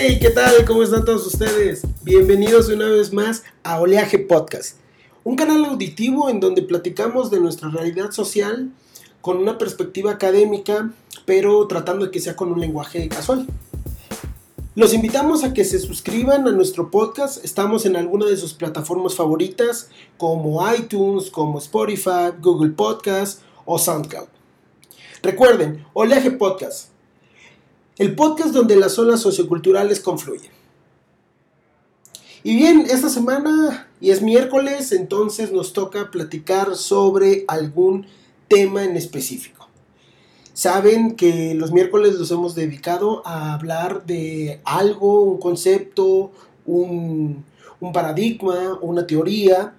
Hey, ¿qué tal? ¿Cómo están todos ustedes? Bienvenidos una vez más a Oleaje Podcast, un canal auditivo en donde platicamos de nuestra realidad social con una perspectiva académica, pero tratando de que sea con un lenguaje casual. Los invitamos a que se suscriban a nuestro podcast. Estamos en alguna de sus plataformas favoritas como iTunes, como Spotify, Google Podcast o SoundCloud. Recuerden, Oleaje Podcast, el podcast donde las zonas socioculturales confluyen. Y bien, esta semana, y es miércoles, entonces nos toca platicar sobre algún tema en específico. Saben que los miércoles los hemos dedicado a hablar de algo, un concepto, un, paradigma, una teoría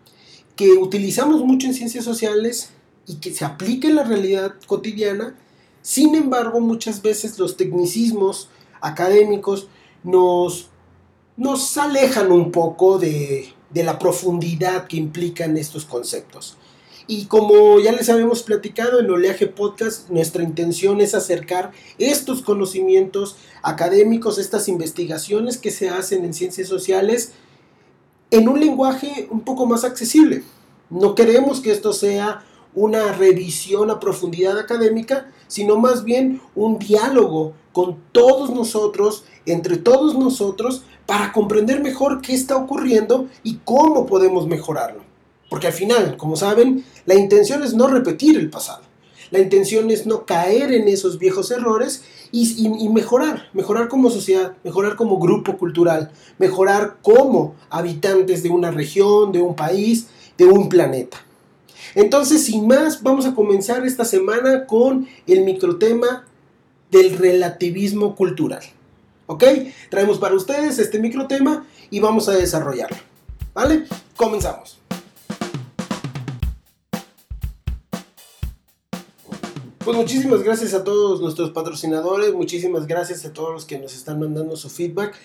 que utilizamos mucho en ciencias sociales y que se aplica en la realidad cotidiana. Sin embargo, muchas veces los tecnicismos académicos nos, nos alejan un poco de, de la profundidad que implican estos conceptos. Y como ya les habíamos platicado en Oleaje Podcast, nuestra intención es acercar estos conocimientos académicos, estas investigaciones que se hacen en ciencias sociales, en un lenguaje un poco más accesible. No queremos que esto sea una revisión a profundidad académica, sino más bien un diálogo con todos nosotros, entre todos nosotros, para comprender mejor qué está ocurriendo y cómo podemos mejorarlo. Porque al final, como saben, la intención es no repetir el pasado. La intención es no caer en esos viejos errores y, mejorar, mejorar como sociedad, mejorar como grupo cultural, mejorar como habitantes de una región, de un país, de un planeta. Entonces, sin más, vamos a comenzar esta semana con el microtema del relativismo cultural. ¿Ok? Traemos para ustedes este microtema y vamos a desarrollarlo. ¿Vale? Comenzamos. Pues muchísimas gracias a todos nuestros patrocinadores, muchísimas gracias a todos los que nos están mandando su feedback.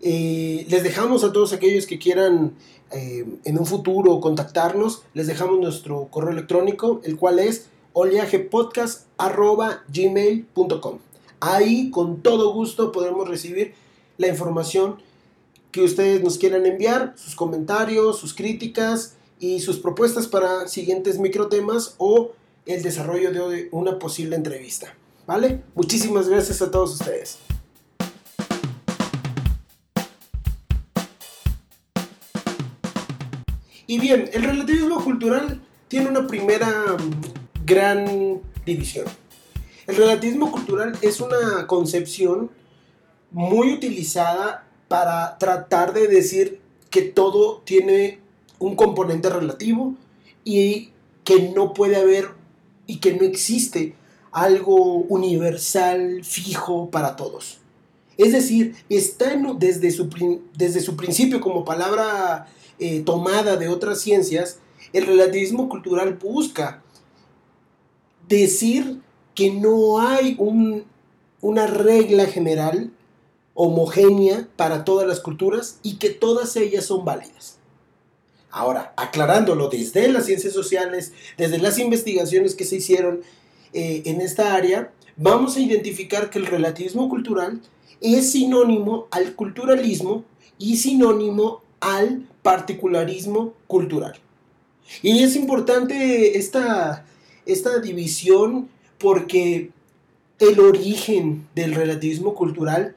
Eh, les dejamos a todos aquellos que quieran eh, en un futuro contactarnos, les dejamos nuestro correo electrónico, el cual es oleajepodcast.gmail.com. Ahí con todo gusto podremos recibir la información que ustedes nos quieran enviar, sus comentarios, sus críticas y sus propuestas para siguientes microtemas o el desarrollo de una posible entrevista. ¿Vale? Muchísimas gracias a todos ustedes. Y bien, el relativismo cultural tiene una primera mm, gran división. El relativismo cultural es una concepción muy utilizada para tratar de decir que todo tiene un componente relativo y que no puede haber y que no existe algo universal, fijo para todos. Es decir, está desde, su, desde su principio como palabra eh, tomada de otras ciencias, el relativismo cultural busca decir que no hay una regla general homogénea para todas las culturas y que todas ellas son válidas. Ahora, aclarándolo desde las ciencias sociales, desde las investigaciones que se hicieron eh, en esta área, vamos a identificar que el relativismo cultural es sinónimo al culturalismo y sinónimo al particularismo cultural. Y es importante esta, esta división porque el origen del relativismo cultural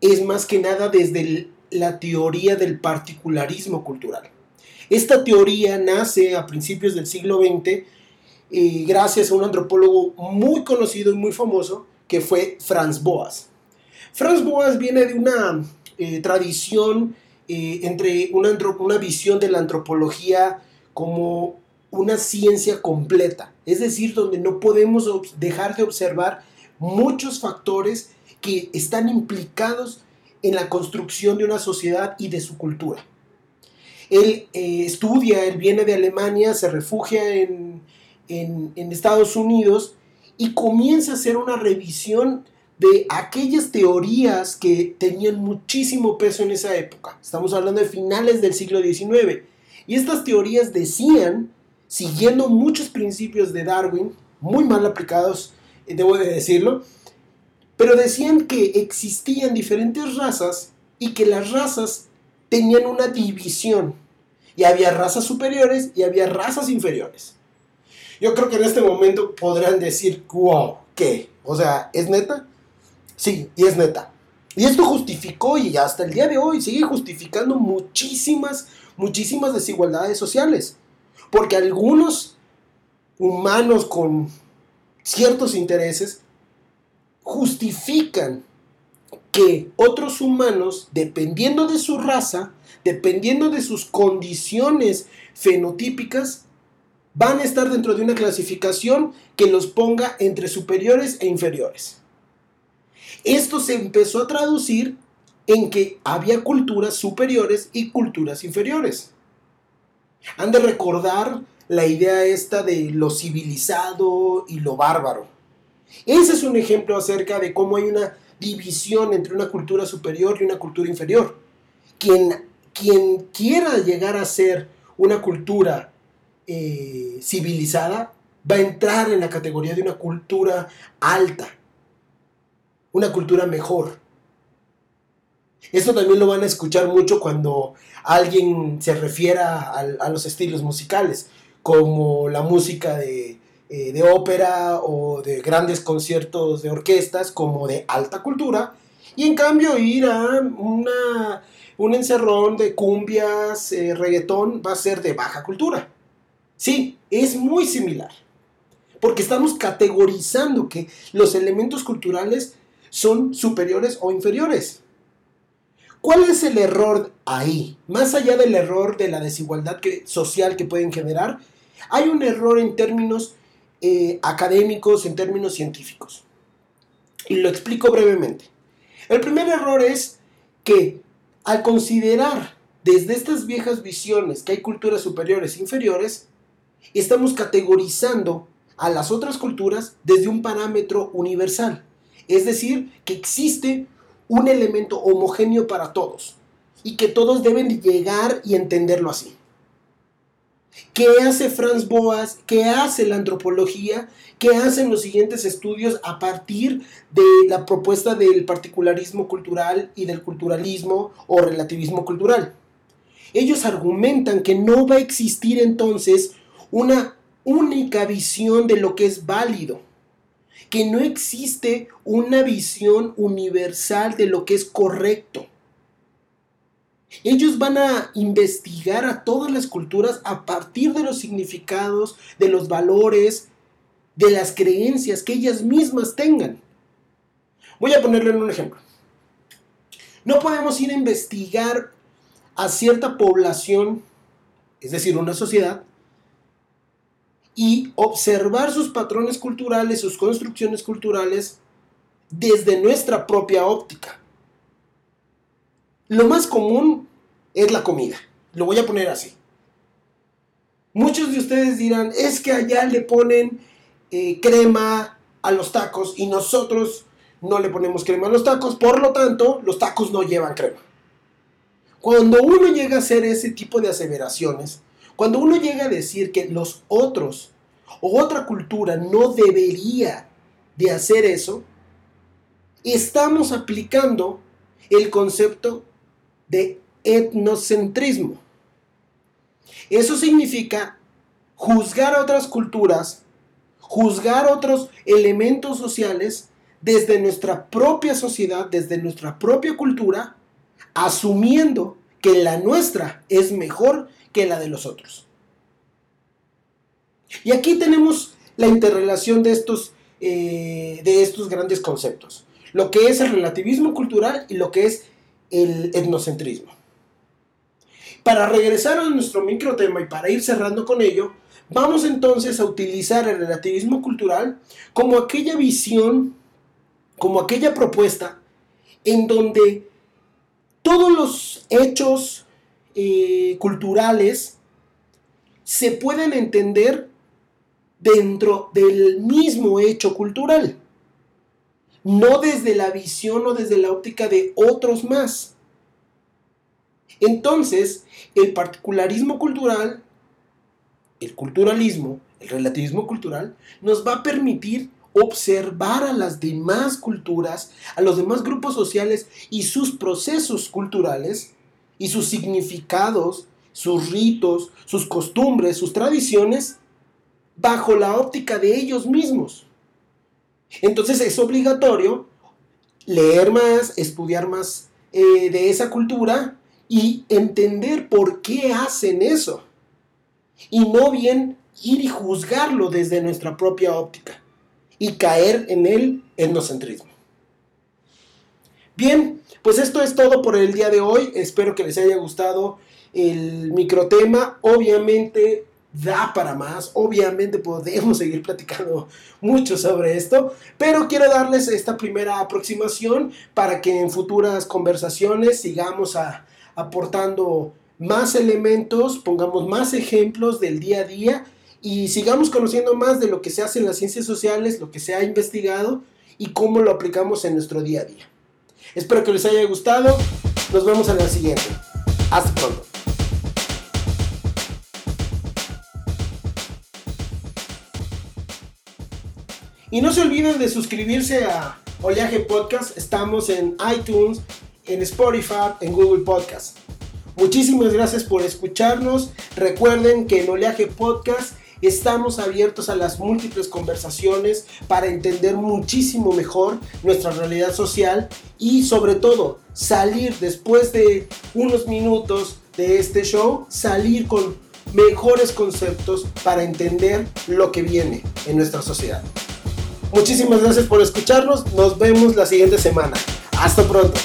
es más que nada desde la teoría del particularismo cultural. Esta teoría nace a principios del siglo XX eh, gracias a un antropólogo muy conocido y muy famoso que fue Franz Boas. Franz Boas viene de una eh, tradición eh, entre una, una visión de la antropología como una ciencia completa, es decir, donde no podemos dejar de observar muchos factores que están implicados en la construcción de una sociedad y de su cultura. Él eh, estudia, él viene de Alemania, se refugia en, Estados Unidos y comienza a hacer una revisión de aquellas teorías que tenían muchísimo peso en esa época. Estamos hablando de finales del siglo XIX. Y estas teorías decían, siguiendo muchos principios de Darwin, muy mal aplicados, eh, debo de decirlo, pero decían que existían diferentes razas y que las razas tenían una división. Y había razas superiores y había razas inferiores. Yo creo que en este momento podrán decir, wow, ¿qué? O sea, ¿es neta? Sí, y es neta. Y esto justificó y hasta el día de hoy sigue justificando muchísimas, muchísimas desigualdades sociales. Porque algunos humanos con ciertos intereses justifican que otros humanos, dependiendo de su raza, dependiendo de sus condiciones fenotípicas, van a estar dentro de una clasificación que los ponga entre superiores e inferiores. Esto se empezó a traducir en que había culturas superiores y culturas inferiores. Han de recordar la idea esta de lo civilizado y lo bárbaro. Ese es un ejemplo acerca de cómo hay una división entre una cultura superior y una cultura inferior. Quien, quien quiera llegar a ser una cultura eh, civilizada va a entrar en la categoría de una cultura alta, una cultura mejor. Esto también lo van a escuchar mucho cuando alguien se refiera a, los estilos musicales, como la música de, eh, de, ópera o de grandes conciertos de orquestas, como de alta cultura, y en cambio ir a una, un encerrón de cumbias, eh, reggaetón, va a ser de baja cultura. Sí, es muy similar, porque estamos categorizando que los elementos culturales son superiores o inferiores. ¿Cuál es el error ahí? Más allá del error de la desigualdad social que pueden generar, hay un error en términos eh, académicos, en términos científicos. Y lo explico brevemente. El primer error es que al considerar desde estas viejas visiones que hay culturas superiores e inferiores, estamos categorizando a las otras culturas desde un parámetro universal. Es decir, que existe un elemento homogéneo para todos y que todos deben llegar y entenderlo así. ¿Qué hace Franz Boas? ¿Qué hace la antropología? ¿Qué hacen los siguientes estudios a partir de la propuesta del particularismo cultural y del culturalismo o relativismo cultural? Ellos argumentan que no va a existir entonces una única visión de lo que es válido que no existe una visión universal de lo que es correcto. Ellos van a investigar a todas las culturas a partir de los significados, de los valores, de las creencias que ellas mismas tengan. Voy a ponerle un ejemplo. No podemos ir a investigar a cierta población, es decir, una sociedad, y observar sus patrones culturales, sus construcciones culturales desde nuestra propia óptica. Lo más común es la comida. Lo voy a poner así. Muchos de ustedes dirán, es que allá le ponen eh, crema a los tacos y nosotros no le ponemos crema a los tacos, por lo tanto, los tacos no llevan crema. Cuando uno llega a hacer ese tipo de aseveraciones, cuando uno llega a decir que los otros o otra cultura no debería de hacer eso, estamos aplicando el concepto de etnocentrismo. Eso significa juzgar a otras culturas, juzgar otros elementos sociales desde nuestra propia sociedad, desde nuestra propia cultura, asumiendo que la nuestra es mejor que la de los otros. Y aquí tenemos la interrelación de estos, eh, de estos grandes conceptos. Lo que es el relativismo cultural y lo que es el etnocentrismo. Para regresar a nuestro micro tema y para ir cerrando con ello, vamos entonces a utilizar el relativismo cultural como aquella visión, como aquella propuesta en donde todos los hechos eh, culturales se pueden entender dentro del mismo hecho cultural, no desde la visión o desde la óptica de otros más. Entonces, el particularismo cultural, el culturalismo, el relativismo cultural, nos va a permitir observar a las demás culturas, a los demás grupos sociales y sus procesos culturales y sus significados, sus ritos, sus costumbres, sus tradiciones, bajo la óptica de ellos mismos. Entonces es obligatorio leer más, estudiar más eh, de esa cultura y entender por qué hacen eso. Y no bien ir y juzgarlo desde nuestra propia óptica y caer en el etnocentrismo. Bien, pues esto es todo por el día de hoy. Espero que les haya gustado el microtema. Obviamente da para más. Obviamente podemos seguir platicando mucho sobre esto, pero quiero darles esta primera aproximación para que en futuras conversaciones sigamos aportando más elementos, pongamos más ejemplos del día a día y sigamos conociendo más de lo que se hace en las ciencias sociales, lo que se ha investigado y cómo lo aplicamos en nuestro día a día. Espero que les haya gustado. Nos vemos en la siguiente. Hasta pronto. Y no se olviden de suscribirse a Oleaje Podcast. Estamos en iTunes, en Spotify, en Google Podcast. Muchísimas gracias por escucharnos. Recuerden que en Oleaje Podcast estamos abiertos a las múltiples conversaciones para entender muchísimo mejor nuestra realidad social y sobre todo salir después de unos minutos de este show, salir con mejores conceptos para entender lo que viene en nuestra sociedad. Muchísimas gracias por escucharnos. Nos vemos la siguiente semana. Hasta pronto.